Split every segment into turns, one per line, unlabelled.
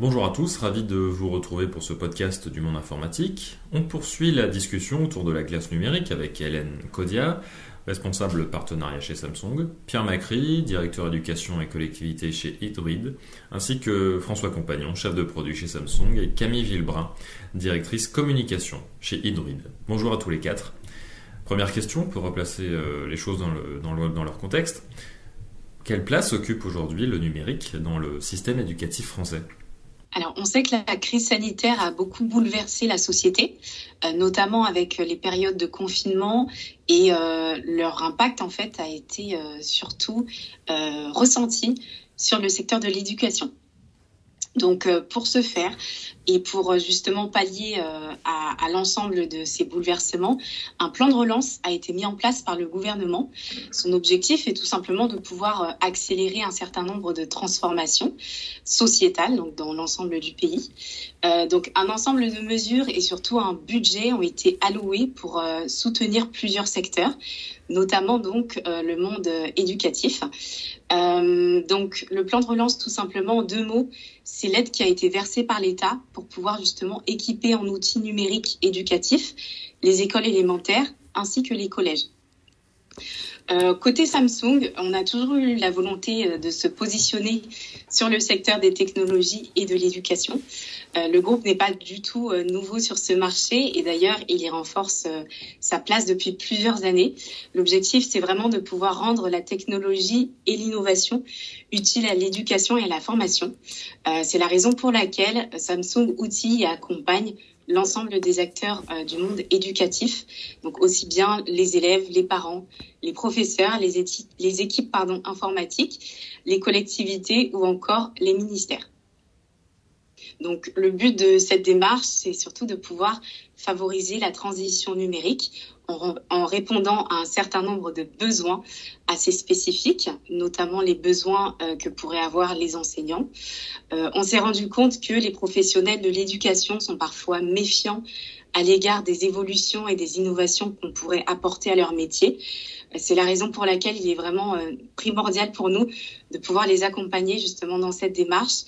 Bonjour à tous, ravi de vous retrouver pour ce podcast du monde informatique. On poursuit la discussion autour de la glace numérique avec Hélène Kodia, responsable partenariat chez Samsung, Pierre Macri, directeur éducation et collectivité chez Hydroid, ainsi que François Compagnon, chef de produit chez Samsung, et Camille Villebrun, directrice communication chez Hydroid. Bonjour à tous les quatre. Première question pour replacer euh, les choses dans leur contexte. Quelle place occupe aujourd'hui le numérique dans le système éducatif français?
Alors, on sait que la crise sanitaire a beaucoup bouleversé la société, euh, notamment avec les périodes de confinement et euh, leur impact en fait a été euh, surtout ressenti sur le secteur de l'éducation. Donc, pour ce faire, et pour euh, justement pallier euh, à, l'ensemble de ces bouleversements, un plan de relance a été mis en place par le gouvernement. Son objectif est tout simplement de pouvoir euh, accélérer un certain nombre de transformations sociétales donc dans l'ensemble du pays. Donc un ensemble de mesures et surtout un budget ont été alloués pour soutenir plusieurs secteurs, notamment donc le monde éducatif. donc le plan de relance, tout simplement en deux mots, c'est l'aide qui a été versée par l'État pour pouvoir justement équiper en outils numériques éducatifs les écoles élémentaires ainsi que les collèges. Euh, côté Samsung, on a toujours eu la volonté euh, de se positionner sur le secteur des technologies et de l'éducation. Euh, le groupe n'est pas du tout nouveau sur ce marché et d'ailleurs, il y renforce sa place depuis plusieurs années. L'objectif, c'est vraiment de pouvoir rendre la technologie et l'innovation utiles à l'éducation et à la formation. c'est la raison pour laquelle Samsung outille et accompagne l'ensemble des acteurs euh, du monde éducatif, donc aussi bien les élèves, les parents, les professeurs, les, les équipes informatiques, les collectivités ou encore les ministères. Donc le but de cette démarche, c'est surtout de pouvoir favoriser la transition numérique en, répondant à un certain nombre de besoins assez spécifiques, notamment les besoins euh, que pourraient avoir les enseignants. Euh, on s'est rendu compte que les professionnels de l'éducation sont parfois méfiants à l'égard des évolutions et des innovations qu'on pourrait apporter à leur métier. C'est la raison pour laquelle il est vraiment euh, primordial pour nous de pouvoir les accompagner justement dans cette démarche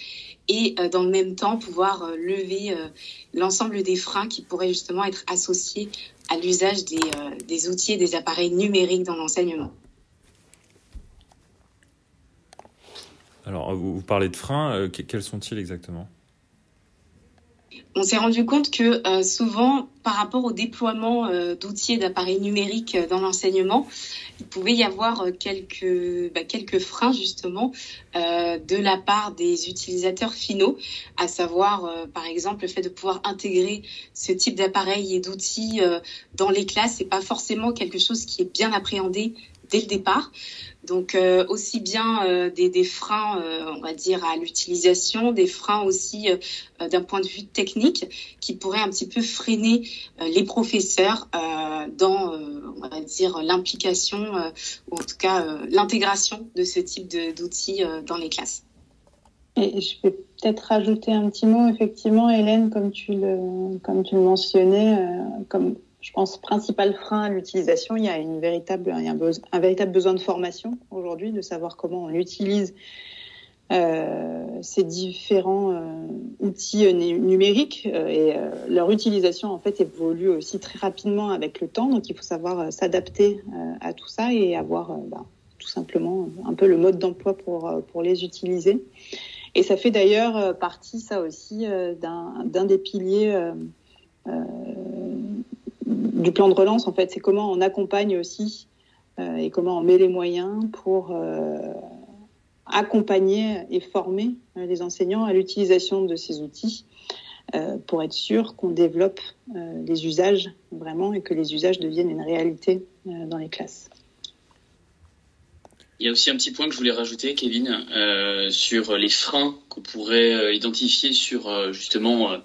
et euh, dans le même temps pouvoir euh, lever l'ensemble des freins qui pourraient justement être associés à l'usage des, des outils et des appareils numériques dans l'enseignement.
Alors, vous parlez de freins, quels sont-ils exactement?
On s'est rendu compte que euh, souvent, par rapport au déploiement euh, d'outils et d'appareils numériques euh, dans l'enseignement, il pouvait y avoir quelques, bah, quelques freins justement de la part des utilisateurs finaux, à savoir par exemple le fait de pouvoir intégrer ce type d'appareils et d'outils dans les classes, c'est pas forcément quelque chose qui est bien appréhendé dès le départ. Donc euh, aussi bien euh, des, freins, euh, on va dire, à l'utilisation, des freins aussi d'un point de vue technique qui pourraient un petit peu freiner les professeurs dans, on va dire, l'implication ou en tout cas l'intégration de ce type d'outils dans les classes.
Et je vais peut-être rajouter un petit mot, effectivement, Hélène, comme tu le, comme tu le mentionnais, comme je pense, principal frein à l'utilisation. Il y a un, véritable besoin de formation aujourd'hui, de savoir comment on utilise euh, ces différents euh, outils euh, numériques et leur utilisation en fait évolue aussi très rapidement avec le temps. Donc il faut savoir s'adapter à tout ça et avoir bah, tout simplement un peu le mode d'emploi pour pour les utiliser. Et ça fait d'ailleurs partie ça aussi d'un des piliers du plan de relance, en fait, c'est comment on accompagne aussi euh, et comment on met les moyens pour euh, accompagner et former euh, les enseignants à l'utilisation de ces outils pour être sûr qu'on développe les usages vraiment et que les usages deviennent une réalité dans les classes.
Il y a aussi un petit point que je voulais rajouter, Kevin, sur les freins qu'on pourrait identifier sur justement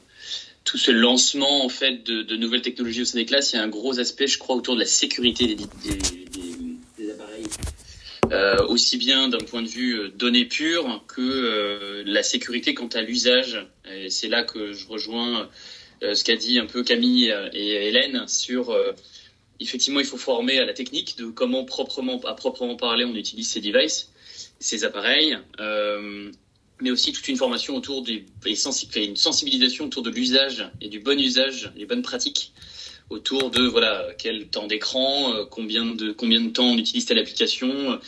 tout ce lancement en fait de, nouvelles technologies au sein des classes, il y a un gros aspect, je crois, autour de la sécurité des, appareils. Euh, aussi bien d'un point de vue euh, données pures que euh, la sécurité quant à l'usage. Et c'est là que je rejoins ce qu'a dit un peu Camille et Hélène sur effectivement il faut former à la technique de comment proprement à proprement parler on utilise ces devices, ces appareils mais aussi toute une formation autour du et une sensibilisation autour de l'usage et du bon usage, les bonnes pratiques autour de voilà quel temps d'écran, euh, combien de combien de temps on utilise telle application,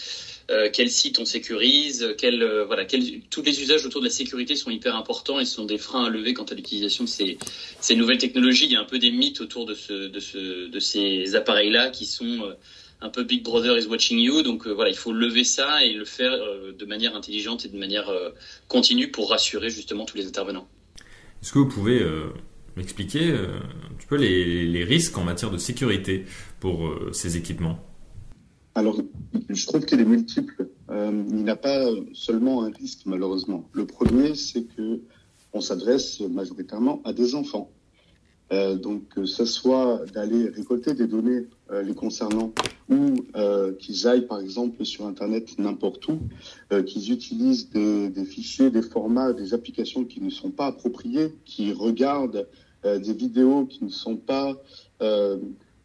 euh, quel site on sécurise, quel euh, voilà quel, tous les usages autour de la sécurité sont hyper importants et sont des freins à lever quant à l'utilisation de ces, ces nouvelles technologies. Il y a un peu des mythes autour de ce de ce de ces appareils là qui sont euh, un peu Big Brother is watching you. Donc voilà, il faut lever ça et le faire de manière intelligente et de manière continue pour rassurer justement tous les intervenants.
Est-ce que vous pouvez m'expliquer un petit peu les, les, risques en matière de sécurité pour ces équipements?
Alors, je trouve qu'il est multiple. Euh, il n'a pas seulement un risque, malheureusement. Le premier, c'est que on s'adresse majoritairement à des enfants. Euh, donc, que ce soit d'aller récolter des données euh, les concernant ou qu'ils aillent, par exemple, sur Internet n'importe où, qu'ils utilisent des, fichiers, des formats, des applications qui ne sont pas appropriées, qui regardent des vidéos qui ne sont pas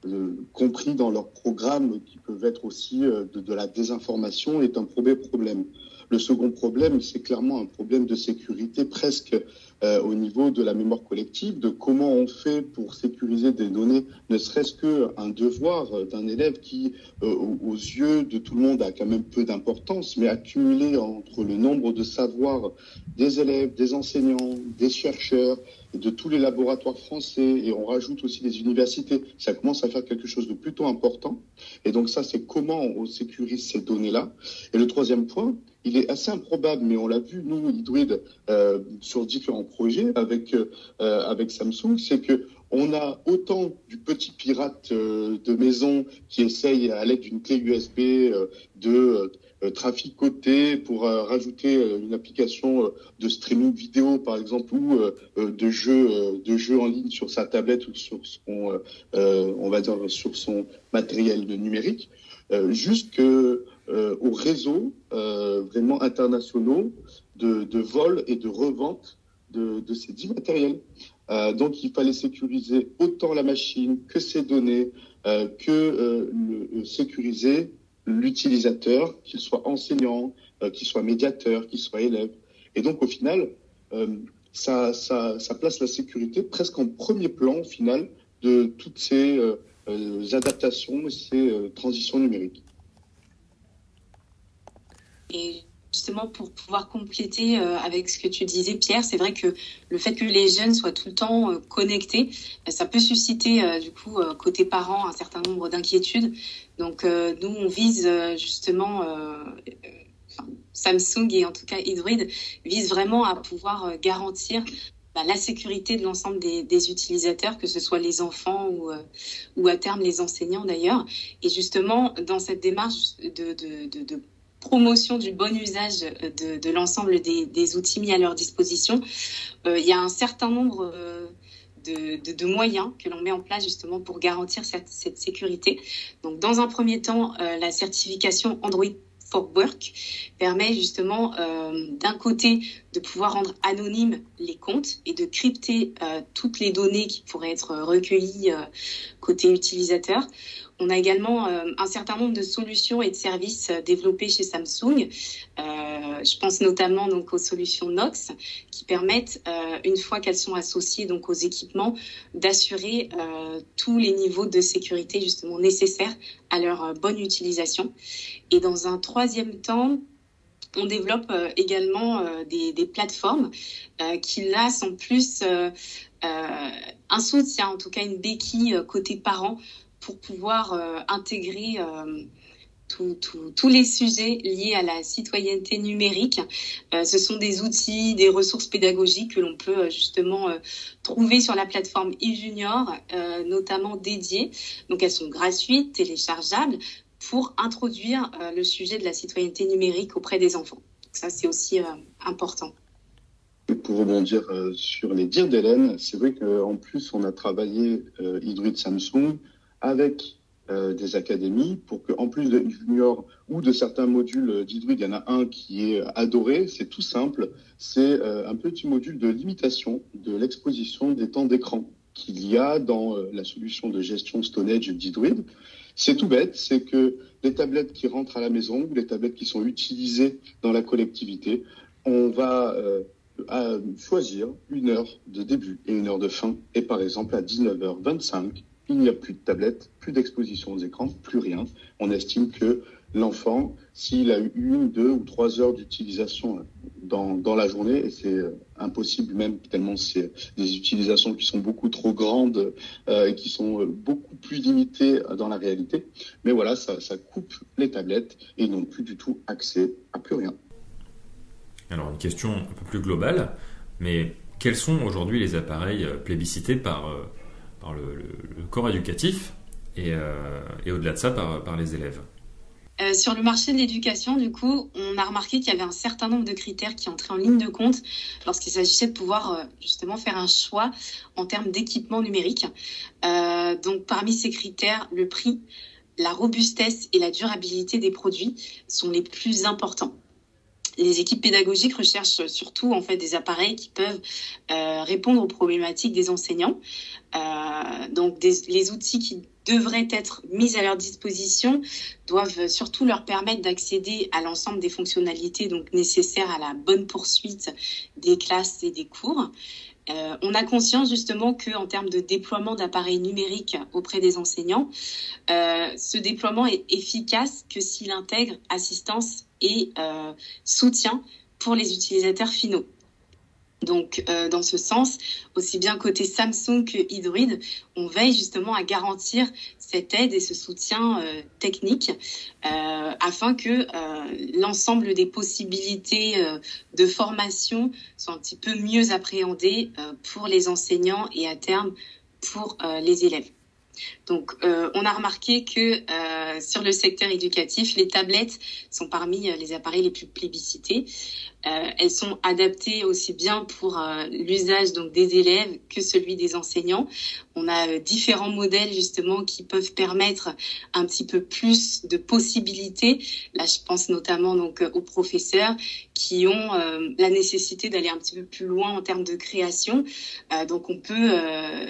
euh, compris dans leurs programmes qui peuvent être aussi euh, de, de, la désinformation est un premier problème. Le second problème, c'est clairement un problème de sécurité presque euh, au niveau de la mémoire collective, de comment on fait pour sécuriser des données, ne serait-ce qu'un devoir d'un élève qui, euh, aux yeux de tout le monde, a quand même peu d'importance, mais accumulé entre le nombre de savoirs des élèves, des enseignants, des chercheurs, de tous les laboratoires français, et on rajoute aussi les universités, ça commence à faire quelque chose de plutôt important. Et donc ça, c'est comment on sécurise ces données-là. Et le troisième point, il est assez improbable, mais on l'a vu, nous, Hydroid, euh, sur différents projets avec, euh, avec Samsung, c'est que on a autant du petit pirate euh, de maison qui essaye à l'aide d'une clé USB euh, de traficoter pour rajouter une application de streaming vidéo par exemple ou de jeux de jeux en ligne sur sa tablette ou sur son on va dire sur son matériel numérique jusqu'au réseau vraiment internationaux de, vol et de revente de, ces dix matériels. Euh, donc il fallait sécuriser autant la machine que ses données, euh, que euh, le, sécuriser l'utilisateur, qu'il soit enseignant, qu'il soit médiateur, qu'il soit élève. Et donc au final, ça, place la sécurité presque en premier plan au final de toutes ces adaptations et ces transitions numériques.
Et justement pour pouvoir compléter euh, avec ce que tu disais, Pierre, c'est vrai que le fait que les jeunes soient tout le temps euh, connectés, bah, ça peut susciter euh, du coup côté parents un certain nombre d'inquiétudes. Donc nous, on vise justement Samsung et en tout cas Hydroid vise vraiment à pouvoir garantir bah, la sécurité de l'ensemble des, utilisateurs, que ce soit les enfants ou, ou à terme les enseignants d'ailleurs. Et justement, dans cette démarche de promotion du bon usage de, l'ensemble des, outils mis à leur disposition, euh, il y a un certain nombre euh, de, moyens que l'on met en place justement pour garantir cette, sécurité. Donc, dans un premier temps, euh, la certification Android for Work permet justement d'un côté de pouvoir rendre anonymes les comptes et de crypter euh, toutes les données qui pourraient être recueillies euh, côté utilisateur. On a également euh, un certain nombre de solutions et de services euh, développés chez Samsung. Euh, je pense notamment donc aux solutions Nox qui permettent, une fois qu'elles sont associées donc aux équipements, d'assurer tous les niveaux de sécurité justement nécessaires à leur bonne utilisation. Et dans un troisième temps, on développe également des, des, plateformes qui là sont plus un soutien, en tout cas une béquille côté parents pour pouvoir euh, intégrer euh, tous les sujets liés à la citoyenneté numérique. Euh, ce sont des outils, des ressources pédagogiques que l'on peut justement trouver sur la plateforme eJunior, notamment dédiées. Donc elles sont gratuites, téléchargeables, pour introduire le sujet de la citoyenneté numérique auprès des enfants. Ça, c'est aussi important.
Pour rebondir sur les dires d'Hélène, c'est vrai qu'en plus, on a travaillé Hydroid Samsung avec euh, des académies pour que, en plus de Junior ou de certains modules d'Hydroid, il y en a un qui est adoré. C'est tout simple. C'est euh, un petit module de limitation de l'exposition des temps d'écran qu'il y a dans euh, la solution de gestion Edge d'Hydroid. C'est tout bête, c'est que les tablettes qui rentrent à la maison ou les tablettes qui sont utilisées dans la collectivité on va choisir une heure de début et une heure de fin. Et par exemple, à 19h25, il n'y a plus de tablette, plus d'exposition aux écrans, plus rien. On estime que l'enfant, s'il a eu une, deux ou trois heures d'utilisation dans, dans, la journée, et c'est euh, impossible même tellement c'est des utilisations qui sont beaucoup trop grandes euh, et qui sont euh, beaucoup plus limitées dans la réalité. Mais voilà, ça, coupe les tablettes et ils n'ont plus du tout accès à plus rien.
Alors une question un peu plus globale, mais quels sont aujourd'hui les appareils plébiscités par, le, corps éducatif et, au-delà de ça par les élèves?
Euh, sur le marché de l'éducation, du coup, on a remarqué qu'il y avait un certain nombre de critères qui entraient en ligne de compte lorsqu'il s'agissait de pouvoir euh, justement faire un choix en termes d'équipement numérique. Euh, donc, parmi ces critères, le prix, la robustesse et la durabilité des produits sont les plus importants les équipes pédagogiques recherchent surtout en fait des appareils qui peuvent euh, répondre aux problématiques des enseignants. Euh, donc des, les outils qui devraient être mis à leur disposition doivent surtout leur permettre d'accéder à l'ensemble des fonctionnalités donc nécessaires à la bonne poursuite des classes et des cours. Euh, on a conscience justement que en termes de déploiement d'appareils numériques auprès des enseignants, euh, ce déploiement est efficace que s'il intègre assistance et euh, soutien pour les utilisateurs finaux. Donc, dans ce sens, aussi bien côté Samsung que Hydroid, on veille justement à garantir cette aide et ce soutien euh, technique euh, afin que l'ensemble des possibilités de formation soient un petit peu mieux appréhendées pour les enseignants et à terme pour les élèves. Donc, euh, on a remarqué que euh, sur le secteur éducatif, les tablettes sont parmi euh, les appareils les plus plébiscités. Euh, elles sont adaptées aussi bien pour euh, l'usage donc des élèves que celui des enseignants. On a euh, différents modèles justement qui peuvent permettre un petit peu plus de possibilités. Là, je pense notamment donc aux professeurs qui ont la nécessité d'aller un petit peu plus loin en termes de création. donc, on peut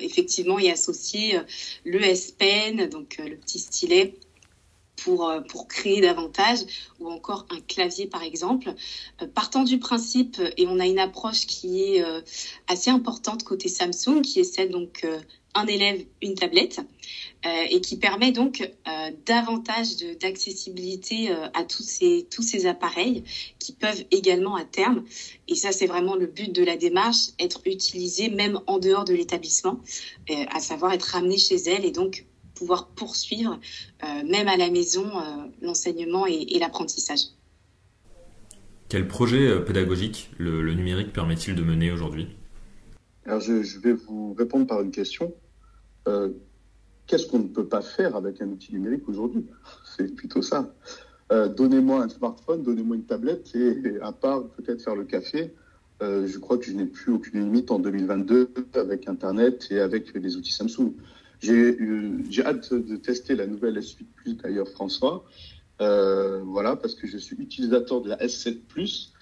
effectivement y associer le S Pen, donc le petit stylet pour, euh, pour créer davantage, ou encore un clavier par exemple. Euh, partant du principe, et on a une approche qui est euh, assez importante côté Samsung, qui est celle donc un élève, une tablette, et qui permet donc davantage d'accessibilité à tous ces, tous ces appareils qui peuvent également à terme, et ça c'est vraiment le but de la démarche, être utilisés même en dehors de l'établissement, à savoir être ramenés chez elle et donc pouvoir poursuivre, euh, même à la maison, euh, l'enseignement et, l'apprentissage.
Quel projet euh, pédagogique le, numérique permet-il de mener aujourd'hui?
Alors je, vais vous répondre par une question. Qu'est-ce qu'on ne peut pas faire avec un outil numérique aujourd'hui? C'est plutôt ça. donnez-moi un smartphone, donnez-moi une tablette et, à part peut-être faire le café, je crois que je n'ai plus aucune limite en 2022 avec Internet et avec les outils Samsung. J'ai hâte de tester la nouvelle S8 Plus d'ailleurs, François. Euh, voilà, parce que je suis utilisateur de la S7 Plus.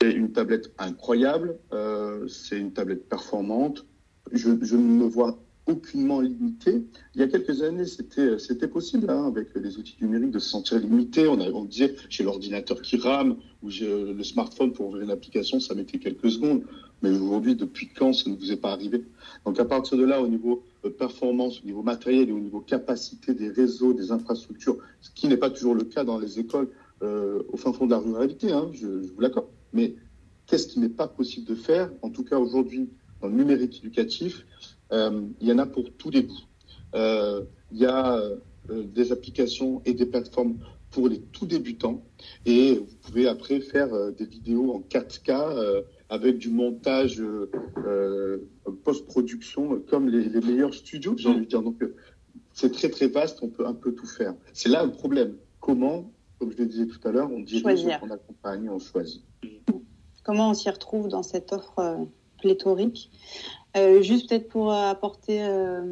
C'est une tablette incroyable. Euh, c'est une tablette performante. Je, je, me vois aucunement limité. Il y a quelques années, c'était c'était possible hein, avec les outils numériques de se sentir limité. On, on disait j'ai l'ordinateur qui rame ou j'ai le smartphone pour ouvrir une application, ça mettait quelques secondes. Mais aujourd'hui, depuis quand ça ne vous est pas arrivé? Donc à partir de là, au niveau euh, performance, au niveau matériel et au niveau capacité des réseaux, des infrastructures, ce qui n'est pas toujours le cas dans les écoles euh, au fin fond de la ruralité, hein, je, je vous l'accorde. Mais qu'est-ce qui n'est pas possible de faire? En tout cas aujourd'hui, dans le numérique éducatif, euh, il y en a pour tous les goûts. Euh, il y a euh, des applications et des plateformes pour les tout débutants et vous pouvez après faire des vidéos en 4K avec du montage post-production comme les, meilleurs studios, j'ai envie de dire. Donc c'est très très vaste, on peut un peu tout faire. C'est là le problème. Comment, comme je le disais tout à l'heure, on dirige, on accompagne, on choisit.
Comment on s'y retrouve dans cette offre pléthorique? Euh, juste peut-être pour apporter euh,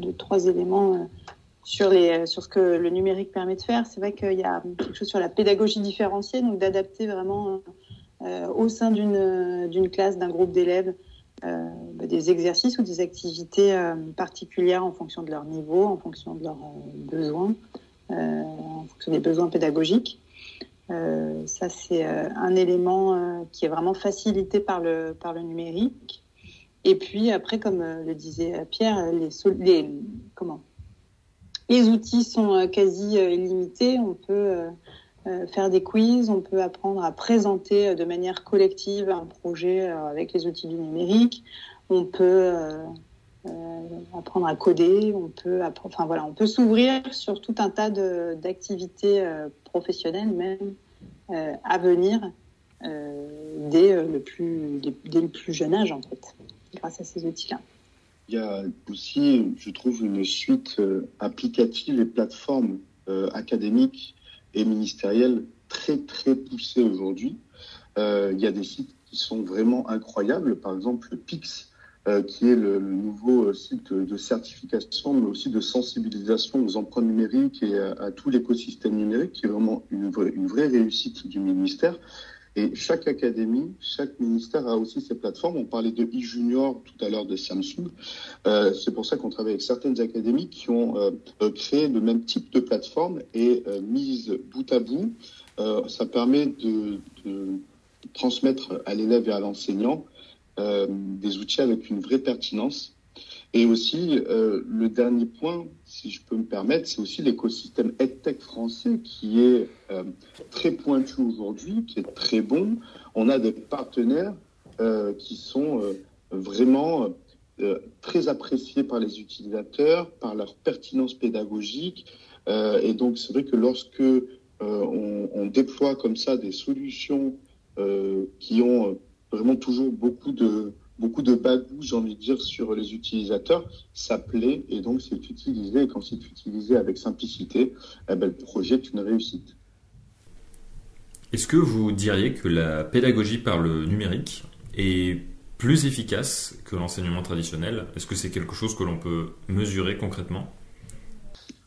deux, trois éléments euh, sur, les, sur ce que le numérique permet de faire. C'est vrai qu'il y a quelque chose sur la pédagogie différenciée, donc d'adapter vraiment au sein d'une classe, d'un groupe d'élèves, bah, des exercices ou des activités particulières en fonction de leur niveau, en fonction de leurs besoins, en fonction des besoins pédagogiques. ça, c'est un élément qui est vraiment facilité par le, par le numérique. Et puis après, comme le disait Pierre, les, les, outils sont quasi illimités. On peut faire des quiz, on peut apprendre à présenter de manière collective un projet avec les outils du numérique. On peut euh, apprendre à coder, on peut, enfin voilà, on peut s'ouvrir sur tout un tas d'activités euh, professionnelles même euh, à venir dès le plus dès, le plus jeune âge en fait, grâce à ces outils-là.
Il y a aussi, je trouve, une suite applicative et plateformes académiques et ministérielles très très poussées aujourd'hui. il y a des sites qui sont vraiment incroyables, par exemple le PIX, euh, qui est le, nouveau euh, site de certification, mais aussi de sensibilisation aux empreintes numériques et à, tout l'écosystème numérique, qui est vraiment une vraie réussite du ministère. Et chaque académie, chaque ministère a aussi ses plateformes. On parlait de e-junior tout à l'heure de Samsung. Euh, c'est pour ça qu'on travaille avec certaines académies qui ont euh, créé le même type de plateforme et euh, mise bout à bout. ça permet de, transmettre à l'élève et à l'enseignant euh, des outils avec une vraie pertinence. Et aussi, euh, le dernier point, si je peux me permettre, c'est aussi l'écosystème EdTech français qui est euh, très pointu aujourd'hui, qui est très bon. On a des partenaires qui sont vraiment très appréciés par les utilisateurs, par leur pertinence pédagogique. et donc, c'est vrai que lorsque on, on, déploie comme ça des solutions qui ont vraiment toujours beaucoup de beaucoup de bagou, j'ai envie de dire, sur les utilisateurs. Ça plaît et donc c'est utilisé. Et quand c'est utilisé avec simplicité, eh ben, le projet est une réussite.
Est-ce que vous diriez que la pédagogie par le numérique est plus efficace que l'enseignement traditionnel? Est-ce que c'est quelque chose que l'on peut mesurer concrètement?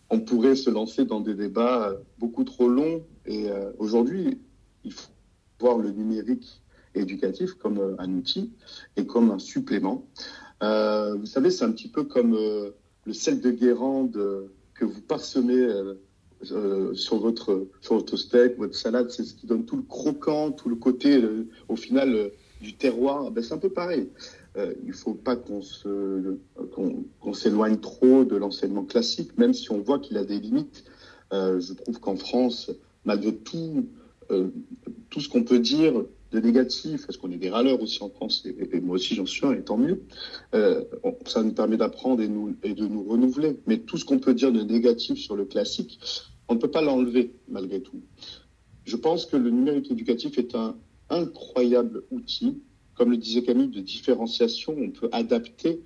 On pourrait se lancer dans des débats beaucoup trop longs et euh, aujourd'hui, il faut voir le numérique éducatif comme euh, un outil et comme un supplément. Euh, vous savez, c'est un petit peu comme euh, le sel de Guérande que vous parsemez sur votre sur votre steak, votre salade, c'est ce qui donne tout le croquant, tout le côté au final du terroir. Ben, c'est un peu pareil. il ne faut pas qu'on s'éloigne trop de l'enseignement classique, même si on voit qu'il a des limites. je trouve qu'en France, malgré tout tout ce qu'on peut dire, de négatif, parce qu'on est des râleurs aussi en France, et, moi aussi j'en suis un, et tant mieux, euh, ça nous permet d'apprendre et, de nous renouveler. Mais tout ce qu'on peut dire de négatif sur le classique, on ne peut pas l'enlever malgré tout. Je pense que le numérique éducatif est un incroyable outil. Comme le disait Camille, de différenciation, on peut adapter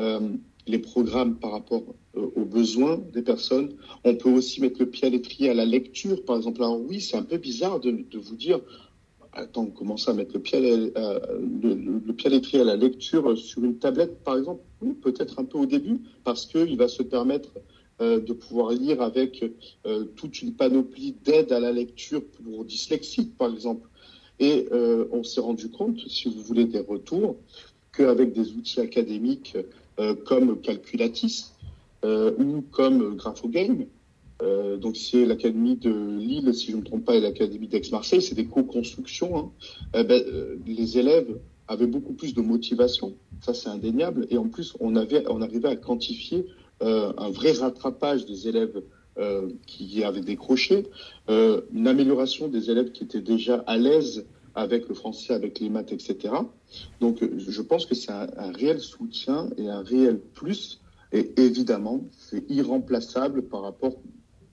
euh, les programmes par rapport euh, aux besoins des personnes. On peut aussi mettre le pied à l'étrier à la lecture, par exemple. Alors oui, c'est un peu bizarre de vous dire, attends, commencer à mettre le pied à, le, pied à l'étrier à la lecture sur une tablette, par exemple, oui, peut-être un peu au début, parce qu'il va se permettre euh, de pouvoir lire avec euh, toute une panoplie d'aides à la lecture pour dyslexiques, par exemple. Et euh, on s'est rendu compte, si vous voulez des retours, qu'avec des outils académiques comme Calculatis ou comme Graphogame, euh, donc c'est l'académie de Lille, si je ne me trompe pas, et l'académie d'Aix-Marseille, c'est des co-constructions. Hein. Eh ben, euh, les élèves avaient beaucoup plus de motivation, ça c'est indéniable, et en plus on avait, on arrivait à quantifier euh, un vrai rattrapage des élèves qui avaient décroché, une amélioration des élèves qui étaient déjà à l'aise avec le français, avec les maths, etc. Donc je pense que c'est un réel soutien et un réel plus. Et évidemment, c'est irremplaçable par rapport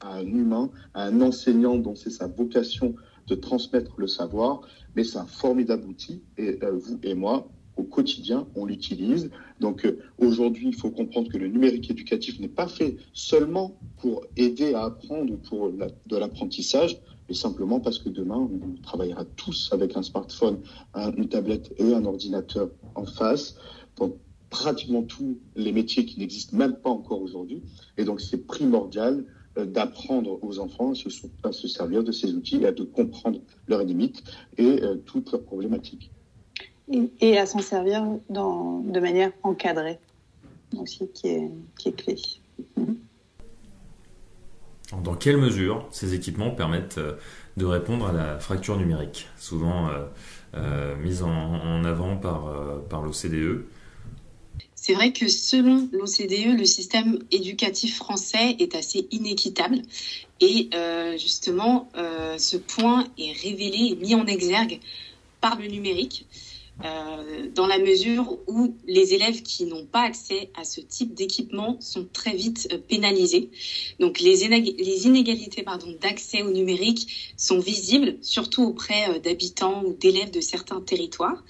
à un humain, à un enseignant dont c'est sa vocation de transmettre le savoir, mais c'est un formidable outil et euh, vous et moi, au quotidien, on l'utilise. Donc euh, aujourd'hui, il faut comprendre que le numérique éducatif n'est pas fait seulement pour aider à apprendre ou pour de l'apprentissage, mais simplement parce que demain, on travaillera tous avec un smartphone, un, une tablette et un ordinateur en face. Donc pratiquement tous les métiers qui n'existent même pas encore aujourd'hui. Et donc c'est primordial d'apprendre aux enfants à se, servir de ces outils et à de comprendre leurs limites et euh, toutes leurs problématiques.
Et, et à s'en servir dans, de manière encadrée aussi, qui est, qui est clé. Mmh.
dans quelle mesure ces équipements permettent de répondre à la fracture numérique, souvent mise en, avant par, par l'OCDE
c'est vrai que selon l'OCDE, le système éducatif français est assez inéquitable et euh, justement, euh, ce point est révélé et mis en exergue par le numérique. Euh, dans la mesure où les élèves qui n'ont pas accès à ce type d'équipement sont très vite euh, pénalisés. Donc les, inégalités d'accès au numérique sont visibles, surtout auprès euh, d'habitants ou d'élèves de certains territoires.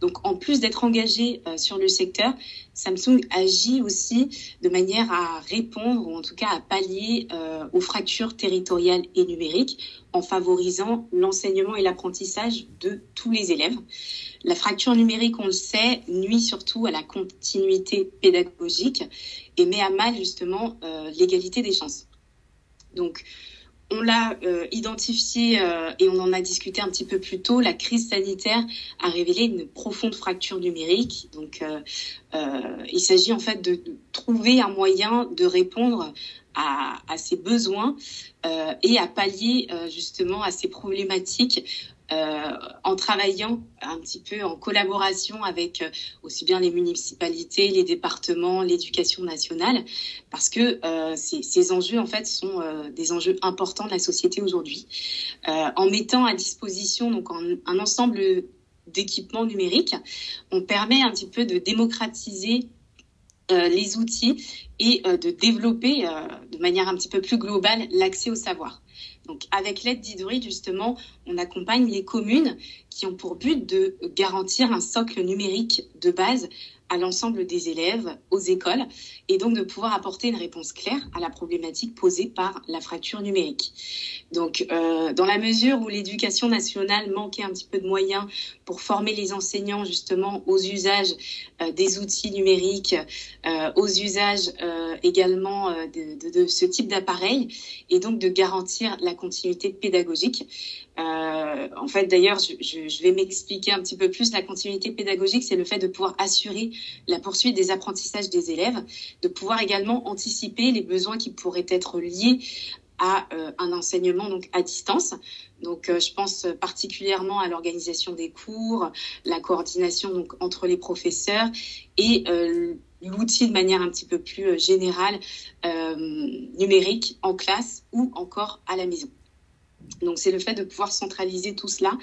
Donc en plus d'être engagé sur le secteur, Samsung agit aussi de manière à répondre ou en tout cas à pallier aux fractures territoriales et numériques en favorisant l'enseignement et l'apprentissage de tous les élèves. La fracture numérique, on le sait, nuit surtout à la continuité pédagogique et met à mal justement euh, l'égalité des chances. Donc, on l'a euh, identifié euh, et on en a discuté un petit peu plus tôt. La crise sanitaire a révélé une profonde fracture numérique. Donc, il s'agit en fait de, trouver un moyen de répondre à, ces besoins et à pallier justement à ces problématiques euh, en travaillant un petit peu en collaboration avec euh, aussi bien les municipalités, les départements, l'éducation nationale, parce que euh, ces, ces, enjeux en fait sont des enjeux importants de la société aujourd'hui. en mettant à disposition donc un ensemble d'équipements numériques, on permet un petit peu de démocratiser les outils et de développer de manière un petit peu plus globale l'accès au savoir. Donc, avec l'aide d'Hydroid, justement, on accompagne les communes qui ont pour but de garantir un socle numérique de base à l'ensemble des élèves, aux écoles, et donc de pouvoir apporter une réponse claire à la problématique posée par la fracture numérique. Donc, euh, dans la mesure où l'éducation nationale manquait un petit peu de moyens pour former les enseignants justement aux usages euh, des outils numériques, euh, aux usages euh, également euh, de, de, de, ce type d'appareil, et donc de garantir la continuité pédagogique, euh, en fait, d'ailleurs, je, je, vais m'expliquer un petit peu plus. La continuité pédagogique, c'est le fait de pouvoir assurer la poursuite des apprentissages des élèves, de pouvoir également anticiper les besoins qui pourraient être liés à euh, un enseignement donc à distance. Donc, euh, je pense particulièrement à l'organisation des cours, la coordination donc entre les professeurs et euh, l'outil de manière un petit peu plus générale numérique en classe ou encore à la maison. Donc c'est le fait de pouvoir centraliser tout cela.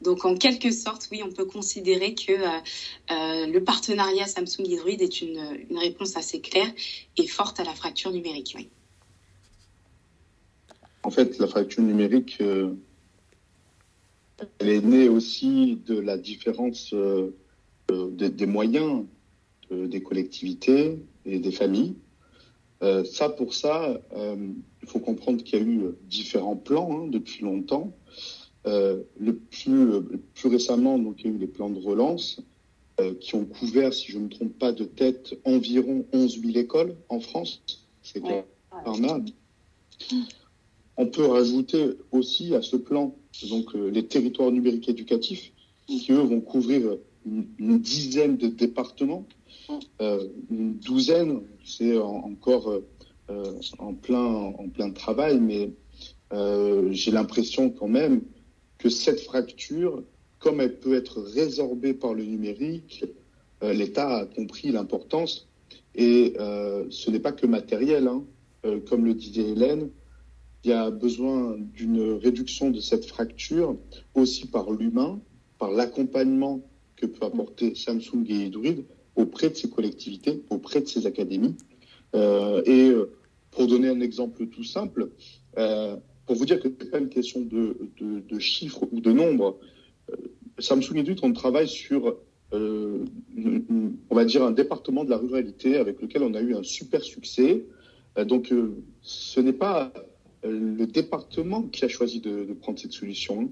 Donc en quelque sorte, oui, on peut considérer que euh, euh, le partenariat Samsung Hydroid est une, réponse assez claire et forte à la fracture numérique.
En fait, la fracture numérique, euh, elle est née aussi de la différence des moyens des collectivités et des familles. Euh, ça, pour ça, euh, il faut comprendre qu'il y a eu différents plans hein, depuis longtemps. Euh, le plus, plus récemment, donc, il y a eu les plans de relance qui ont couvert, si je ne me trompe pas de tête, environ 11 000 écoles en France. C'est ouais. pas mal. On peut rajouter aussi à ce plan donc les territoires numériques éducatifs qui eux vont couvrir une, une dizaine de départements euh, une douzaine, c'est encore euh, en, plein, en plein travail, mais euh, j'ai l'impression quand même que cette fracture, comme elle peut être résorbée par le numérique, l'État a compris l'importance et ce n'est pas que matériel. Hein. comme le disait Hélène, il y a besoin d'une réduction de cette fracture aussi par l'humain, par l'accompagnement que peut apporter Samsung et Hydroid, auprès de ces collectivités, auprès de ces académies. Euh, et euh, pour donner un exemple tout simple, euh, pour vous dire que ce n'est pas une question de, chiffres ou de nombres, euh, Samsung Edut, on travaille sur, on va dire, un département de la ruralité avec lequel on a eu un super succès. donc, ce n'est pas le département qui a choisi de prendre cette solution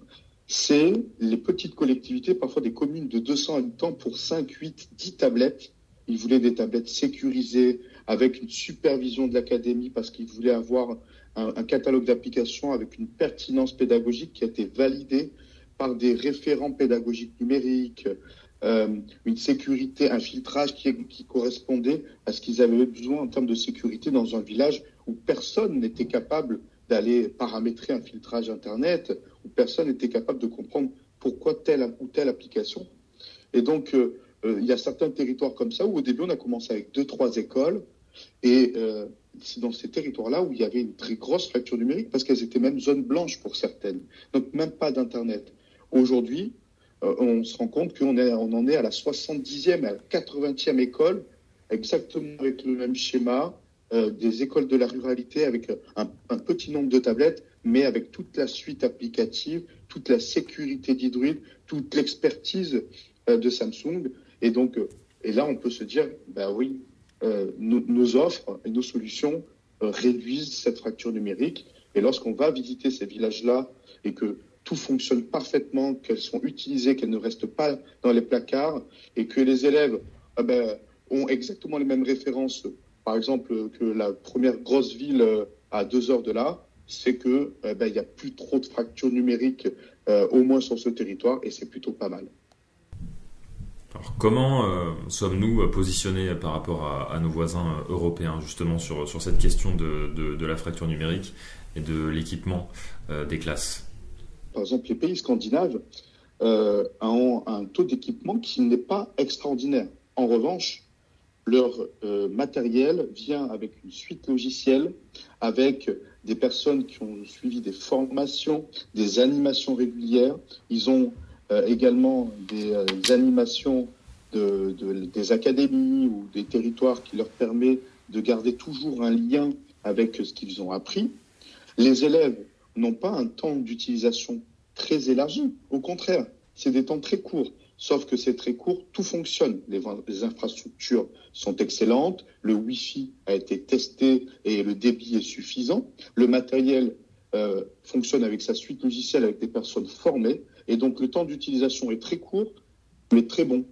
c'est les petites collectivités, parfois des communes de 200 habitants pour 5, 8, 10 tablettes. Ils voulaient des tablettes sécurisées avec une supervision de l'académie parce qu'ils voulaient avoir un, catalogue d'applications avec une pertinence pédagogique qui a été validée par des référents pédagogiques numériques, euh, une sécurité, un filtrage qui, qui correspondait à ce qu'ils avaient besoin en termes de sécurité dans un village où personne n'était capable d'aller paramétrer un filtrage Internet où personne n'était capable de comprendre pourquoi telle ou telle application. Et donc, euh, euh, il y a certains territoires comme ça où au début, on a commencé avec deux, trois écoles. Et euh, c'est dans ces territoires-là où il y avait une très grosse fracture numérique parce qu'elles étaient même zones blanches pour certaines. Donc, même pas d'Internet. Aujourd'hui, on se rend compte qu'on on en est à la 70e, à la 80e école, exactement avec le même schéma, des écoles de la ruralité avec un, un, petit nombre de tablettes, mais avec toute la suite applicative, toute la sécurité d'Hydroid, toute l'expertise de Samsung. Et donc, euh, et là, on peut se dire, ben oui, euh, nos, offres et nos solutions euh, réduisent cette fracture numérique. Et lorsqu'on va visiter ces villages-là et que tout fonctionne parfaitement, qu'elles sont utilisées, qu'elles ne restent pas dans les placards et que les élèves ah ben, ont exactement les mêmes références, par exemple, que la première grosse ville à deux heures de là, c'est que ben, il n'y a plus trop de fractures numériques, au moins sur ce territoire, et c'est plutôt pas mal.
Alors comment euh, sommes-nous positionnés par rapport à, à, nos voisins européens justement sur, sur cette question de, de, de la fracture numérique et de l'équipement euh, des classes?
Par exemple, les pays scandinaves euh, ont un taux d'équipement qui n'est pas extraordinaire. En revanche, leur euh, matériel vient avec une suite logicielle, avec des personnes qui ont suivi des formations, des animations régulières. Ils ont euh, également des, euh, animations de, de, des académies ou des territoires qui leur permet de garder toujours un lien avec ce qu'ils ont appris. Les élèves n'ont pas un temps d'utilisation très élargi. Au contraire, c'est des temps très courts. Sauf que c'est très court, tout fonctionne. Les, infrastructures sont excellentes, le Wi-Fi a été testé et le débit est suffisant. Le matériel euh, fonctionne avec sa suite logicielle avec des personnes formées. Et donc le temps d'utilisation est très court, mais très bon.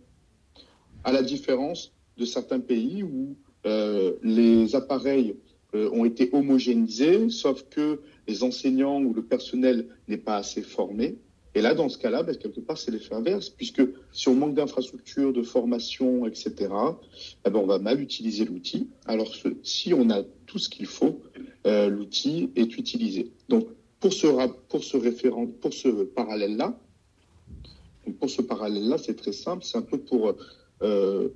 À la différence de certains pays où euh, les appareils euh, ont été homogénéisés, sauf que les enseignants ou le personnel n'est pas assez formé. Et là, dans ce cas-là, ben, quelque part, c'est l'effet inverse, puisque si on manque d'infrastructures, de formation, etc., eh ben, on va mal utiliser l'outil. Alors que si on a tout ce qu'il faut, euh, l'outil est utilisé. Donc, pour ce, pour ce référent, pour ce parallèle-là, pour ce parallèle-là, c'est très simple. C'est un peu pour euh,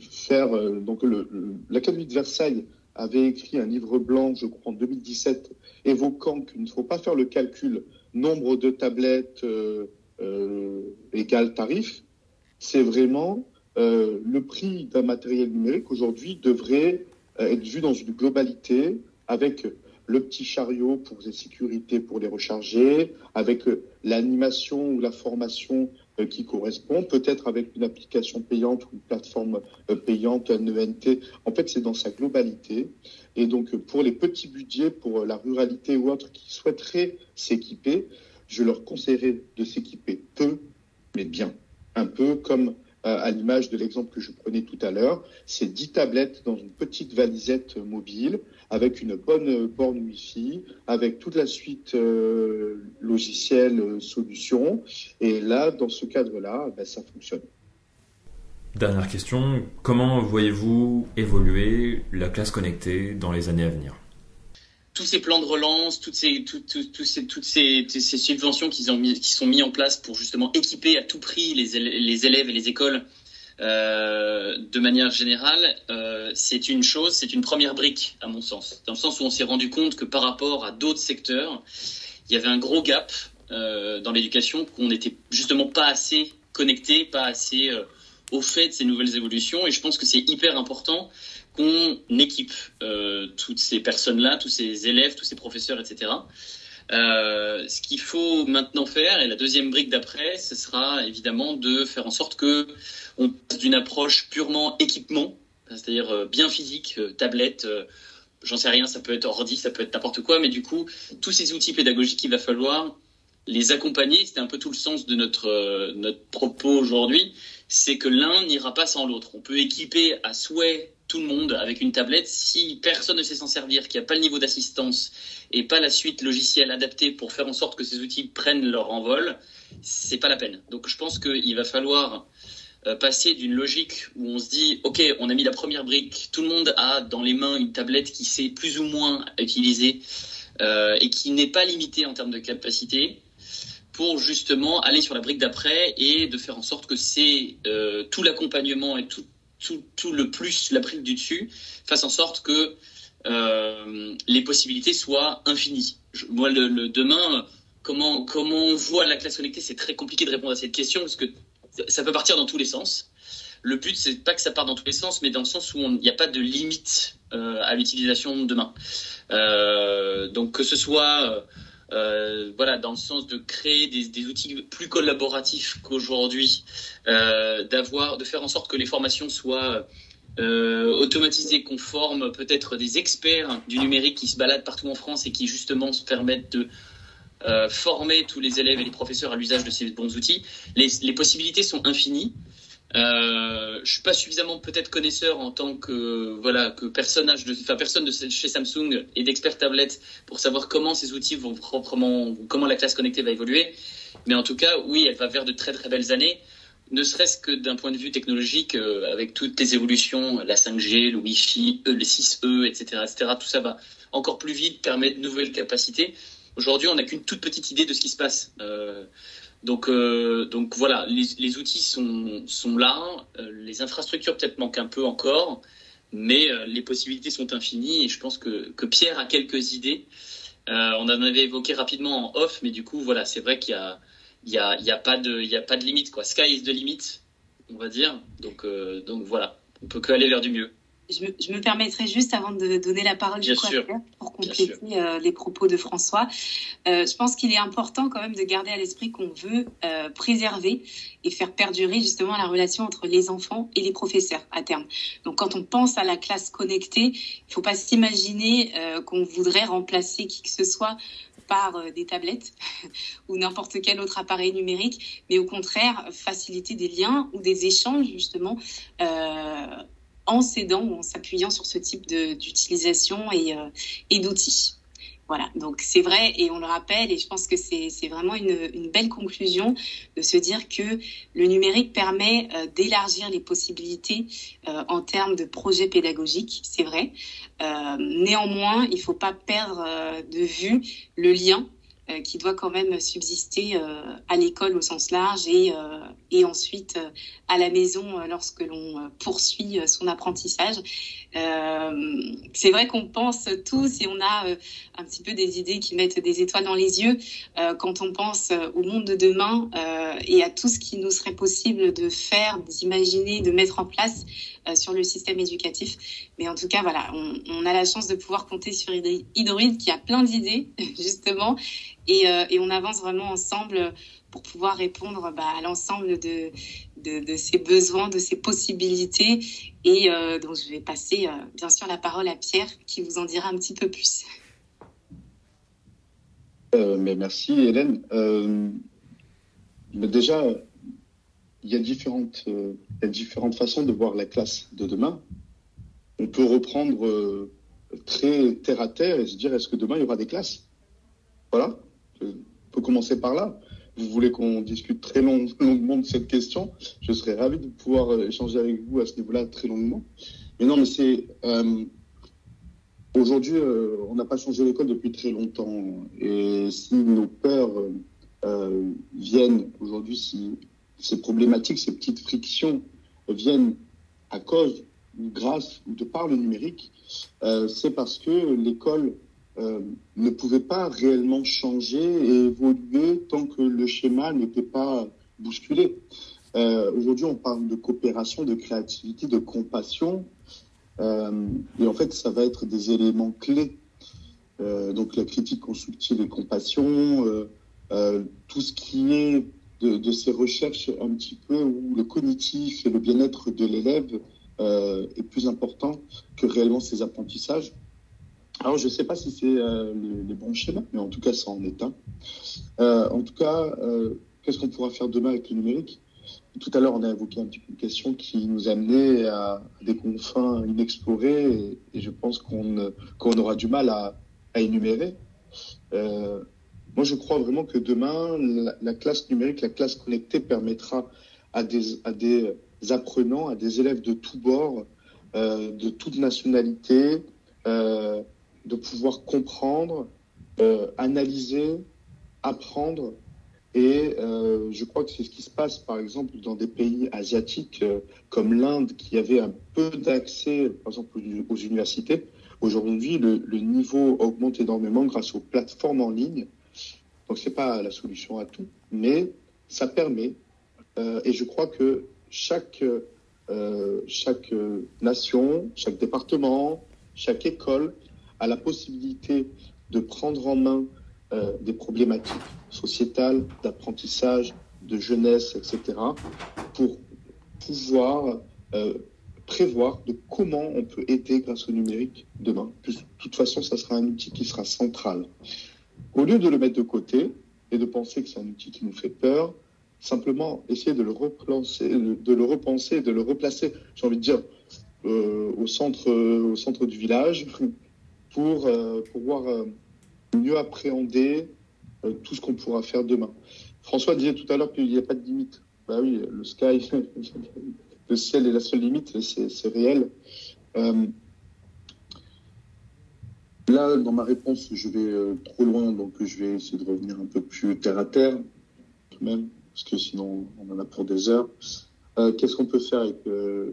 faire. Euh, donc, l'Académie de Versailles avait écrit un livre blanc, je crois, en 2017, évoquant qu'il ne faut pas faire le calcul nombre de tablettes euh, euh, égale tarif. C'est vraiment euh, le prix d'un matériel numérique aujourd'hui devrait être vu dans une globalité avec le petit chariot pour les sécurités pour les recharger, avec l'animation ou la formation qui correspond, peut-être avec une application payante ou une plateforme euh, payante, un ENT. En fait, c'est dans sa globalité. Et donc, pour les petits budgets, pour la ruralité ou autres qui souhaiteraient s'équiper, je leur conseillerais de s'équiper peu, mais bien. Un peu comme euh, à l'image de l'exemple que je prenais tout à l'heure, c'est 10 tablettes dans une petite valisette mobile avec une bonne borne Wi-Fi, avec toute la suite euh, logicielle euh, solution. Et là, dans ce cadre-là, ben, ça fonctionne.
Dernière question, comment voyez-vous évoluer la classe connectée dans les années à venir?
Tous ces plans de relance, toutes ces, tout, tout, tout ces, toutes ces, ces subventions qui, ont mis, qui sont mis en place pour justement équiper à tout prix les, les élèves et les écoles euh, de manière générale, euh, c'est une chose, c'est une première brique à mon sens, dans le sens où on s'est rendu compte que par rapport à d'autres secteurs, il y avait un gros gap euh, dans l'éducation, qu'on n'était justement pas assez connecté, pas assez au fait de ces nouvelles évolutions, et je pense que c'est hyper important qu'on équipe euh, toutes ces personnes-là, tous ces élèves, tous ces professeurs, etc. Euh, ce qu'il faut maintenant faire, et la deuxième brique d'après, ce sera évidemment de faire en sorte que on passe d'une approche purement équipement, c'est-à-dire euh, bien physique, tablette, j'en sais rien, ça peut être ordi, ça peut être n'importe quoi, mais du coup, tous ces outils pédagogiques, il va falloir les accompagner. C'était un peu tout le sens de notre notre propos aujourd'hui, c'est que l'un n'ira pas sans l'autre. On peut équiper à souhait tout le monde avec une tablette. Si personne ne sait s'en servir, qu'il n'y a pas le niveau d'assistance et pas la suite logicielle adaptée pour faire en sorte que ces outils prennent leur envol, c'est pas la peine. Donc je pense qu'il va falloir euh, passer d'une logique où on se dit ok on a mis la première brique, tout le monde a dans les mains une tablette qui sait plus ou moins utiliser et qui n'est pas limité en termes de capacité pour justement aller sur la brique d'après et de faire en sorte que c'est tout l'accompagnement et tout, tout, tout, le plus, la brique du dessus, fasse en sorte que les possibilités soient infinies. moi, le, demain, comment, comment on voit la classe connectée, c'est très compliqué de répondre à cette question parce que ça peut partir dans tous les sens. Le but, c'est pas que ça parte dans tous les sens, mais dans le sens où il n'y a pas de limite euh, à l'utilisation demain. Euh, donc que ce soit euh, voilà, dans le sens de créer des, outils plus collaboratifs qu'aujourd'hui, euh, de faire en sorte que les formations soient euh, automatisées, qu'on forme peut-être des experts du numérique qui se baladent partout en France et qui justement se permettent de euh, former tous les élèves et les professeurs à l'usage de ces bons outils. Les, les possibilités sont infinies. Euh, je suis pas suffisamment peut-être connaisseur en tant que voilà que personnage de enfin personne de chez Samsung et d'expert tablette pour savoir comment ces outils vont proprement comment la classe connectée va évoluer. Mais en tout cas, oui, elle va vers de très très belles années ne serait-ce que d'un point de vue technologique, euh, avec toutes les évolutions, la 5G, le Wi-Fi, euh, les 6E, etc., etc., tout ça va encore plus vite, permettre de nouvelles capacités. Aujourd'hui, on n'a qu'une toute petite idée de ce qui se passe. Euh, donc, euh, donc voilà, les, outils sont, là, euh, les infrastructures peut-être manquent un peu encore, mais euh, les possibilités sont infinies et je pense que, Pierre a quelques idées. on en avait évoqué rapidement en off, mais du coup, voilà, c'est vrai qu'il y a, y a, y a pas de, il a pas de limite quoi. Sky is the limit, on va dire. Donc, donc voilà, on peut que aller vers du mieux
je me, je me, permettrai juste avant de donner la parole du coup, pour compléter euh, les propos de François. Euh, je pense qu'il est important quand même de garder à l'esprit qu'on veut euh, préserver et faire perdurer justement la relation entre les enfants et les professeurs à terme. Donc quand on pense à la classe connectée, il faut pas s'imaginer euh, qu'on voudrait remplacer qui que ce soit par euh, des tablettes ou n'importe quel autre appareil numérique, mais au contraire faciliter des liens ou des échanges justement euh, en s'aidant en s'appuyant sur ce type d'utilisation et, euh, et d'outils. Voilà, donc c'est vrai et on le rappelle et je pense que c'est vraiment une, une, belle conclusion de se dire que le numérique permet euh, d'élargir les possibilités euh, en termes de projets pédagogiques, c'est vrai. Euh, néanmoins, il ne faut pas perdre euh, de vue le lien euh, qui doit quand même subsister euh, à l'école au sens large et, et ensuite à la maison lorsque l'on poursuit son apprentissage. c'est vrai qu'on pense tous et on a un petit peu des idées qui mettent des étoiles dans les yeux quand on pense au monde de demain et à tout ce qui nous serait possible de faire, d'imaginer, de mettre en place sur le système éducatif. Mais en tout cas, voilà, on, a la chance de pouvoir compter sur Hydroid qui a plein d'idées, justement, euh, et, on avance vraiment ensemble pour pouvoir répondre bah, à l'ensemble de, de, ces besoins, de ces possibilités. Et euh, donc, je vais passer, euh, bien sûr, la parole à Pierre qui vous en dira un petit peu plus.
Euh, mais merci, Hélène. mais déjà, il y, a différentes, il y a différentes façons de voir la classe de demain. On peut reprendre très terre à terre et se dire est-ce que demain il y aura des classes? Voilà on peut commencer par là. Vous voulez qu'on discute très long, longuement de cette question Je serais ravi de pouvoir euh, échanger avec vous à ce niveau-là très longuement. Mais non, mais c'est euh, aujourd'hui, euh, on n'a pas changé l'école depuis très longtemps. Et si nos peurs euh, viennent aujourd'hui, si ces problématiques, ces petites frictions viennent à cause ou grâce ou de par le numérique, euh, c'est parce que l'école euh, ne pouvait pas réellement changer et évoluer tant que le schéma n'était pas bousculé. Euh, Aujourd'hui, on parle de coopération, de créativité, de compassion. Euh, et en fait, ça va être des éléments clés. Donc la critique constructive et compassion, tout ce qui est de, de, ces recherches un petit peu où le cognitif et le bien-être de l'élève est plus important que réellement ses apprentissages. Alors, je ne sais pas si c'est euh, les, les, bons schémas, mais en tout cas, ça en est un. Euh, en tout cas, euh, qu'est-ce qu'on pourra faire demain avec le numérique? Tout à l'heure, on a évoqué un petit peu une question qui nous amenait à, des confins inexplorés, et, je pense qu'on qu aura du mal à, énumérer. Moi, je crois vraiment que demain, la, la, classe numérique, la classe connectée permettra à des, à des apprenants, à des élèves de tous bords, de toute nationalité, de pouvoir comprendre analyser, apprendre et euh, je crois que c'est ce qui se passe, par exemple, dans des pays asiatiques euh, comme l'Inde, qui avait un peu d'accès, par exemple, aux universités. Aujourd'hui, le, niveau augmente énormément grâce aux plateformes en ligne. Donc, c'est pas la solution à tout, mais ça permet. Euh, et je crois que chaque euh, chaque nation, chaque département, chaque école a la possibilité de prendre en main euh, des problématiques sociétales, d'apprentissage, de jeunesse, etc., pour pouvoir euh, prévoir de comment on peut aider grâce au numérique demain. De toute façon, ça sera un outil qui sera central. Au lieu de le mettre de côté et de penser que c'est un outil qui nous fait peur, simplement essayer de le repenser, de le repenser, de le replacer, j'ai envie de dire, euh, au centre, au centre du village, pour euh, pouvoir euh, mieux appréhender euh, tout ce qu'on pourra faire demain. François disait tout à l'heure qu'il n'y a pas de limite. Bah oui, le sky, le ciel est la seule limite, c'est réel. Là, dans ma réponse, je vais trop loin, donc je vais essayer de revenir un peu plus terre à terre, tout même, parce que sinon on en a pour des heures. Qu'est-ce qu'on peut faire avec,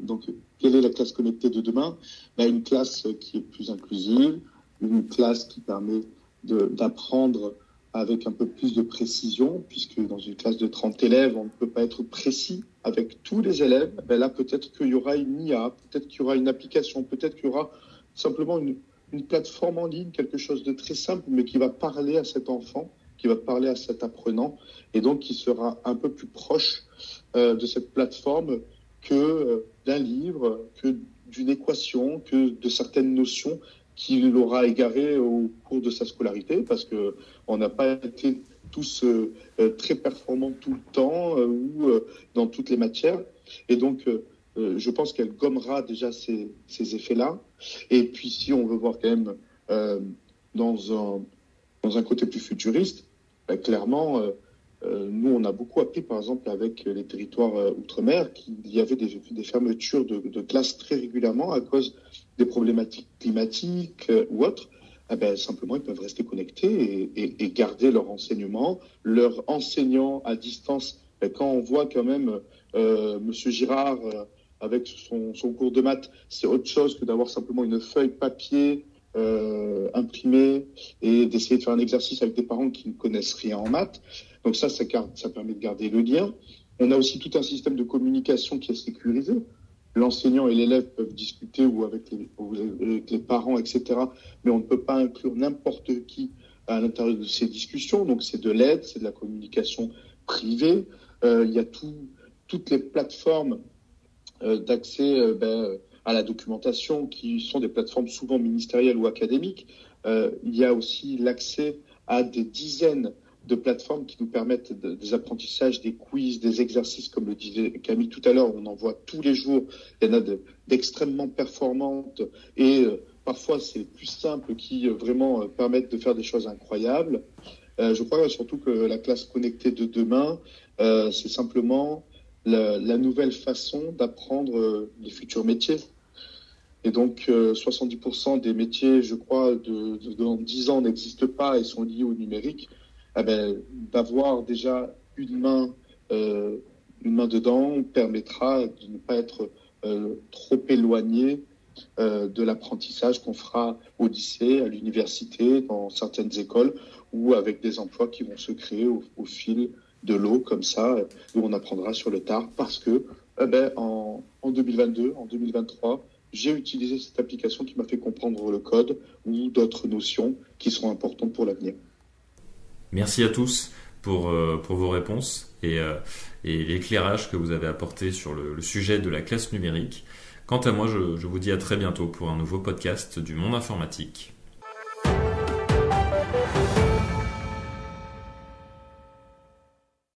donc, quelle est la classe connectée de demain? Bah, Une classe qui est plus inclusive, une classe qui permet d'apprendre avec un peu plus de précision, puisque dans une classe de 30 élèves, on ne peut pas être précis avec tous les élèves. Ben là, peut-être qu'il y aura une IA, peut-être qu'il y aura une application, peut-être qu'il y aura simplement une, plateforme en ligne, quelque chose de très simple, mais qui va parler à cet enfant, qui va parler à cet apprenant, et donc qui sera un peu plus proche euh, de cette plateforme que euh, d'un livre, que d'une équation, que de certaines notions qu'il aura égaré au cours de sa scolarité, parce que on n'a pas été tous euh, très performants tout le temps euh, ou euh, dans toutes les matières. Et donc, euh, je pense qu'elle gommera déjà ces, ces effets-là. Et puis, si on veut voir quand même dans, un, dans un côté plus futuriste, bah, clairement, nous, on a beaucoup appris, par exemple, avec les territoires outre-mer, qu'il y avait des, fermetures de, de classes très régulièrement à cause des problématiques climatiques euh, ou autres, eh ben, simplement ils peuvent rester connectés et, et, et, garder leur enseignement, leur enseignant à distance. Et quand on voit quand même euh, Monsieur Girard euh, avec son, son, cours de maths, c'est autre chose que d'avoir simplement une feuille papier euh, imprimée et d'essayer de faire un exercice avec des parents qui ne connaissent rien en maths. Donc ça, ça, permet de garder le lien. On a aussi tout un système de communication qui est sécurisé l'enseignant et l'élève peuvent discuter ou avec les, parents, etc. Mais on ne peut pas inclure n'importe qui à l'intérieur de ces discussions. Donc c'est de l'aide, c'est de la communication privée. Euh, il y a tout, toutes les plateformes euh, d'accès euh, ben, à la documentation qui sont des plateformes souvent ministérielles ou académiques. Il y a aussi l'accès à des dizaines de plateformes qui nous permettent de, des apprentissages, des quiz, des exercices, comme le disait Camille tout à l'heure, on en voit tous les jours. Il y en a d'extrêmement de, performantes et euh, parfois c'est plus simple qui euh, vraiment euh, permettent de faire des choses incroyables. Je crois surtout que la classe connectée de demain, c'est simplement la, nouvelle façon d'apprendre les futurs métiers. Et donc, euh, 70% des métiers, je crois, dans 10 ans n'existent pas et sont liés au numérique eh ben, d'avoir déjà une main, euh, une main dedans permettra de ne pas être euh, trop éloigné euh, de l'apprentissage qu'on fera au lycée, à l'université, dans certaines écoles, ou avec des emplois qui vont se créer au, fil de l'eau, comme ça, où on apprendra sur le tard, parce que eh ben, en, en 2022, en 2023, j'ai utilisé cette application qui m'a fait comprendre le code ou d'autres notions qui seront importantes pour l'avenir.
Merci à tous pour, euh, vos réponses et, euh, et l'éclairage que vous avez apporté sur le, sujet de la classe numérique. Quant à moi, je vous dis à très bientôt pour un nouveau podcast du monde informatique.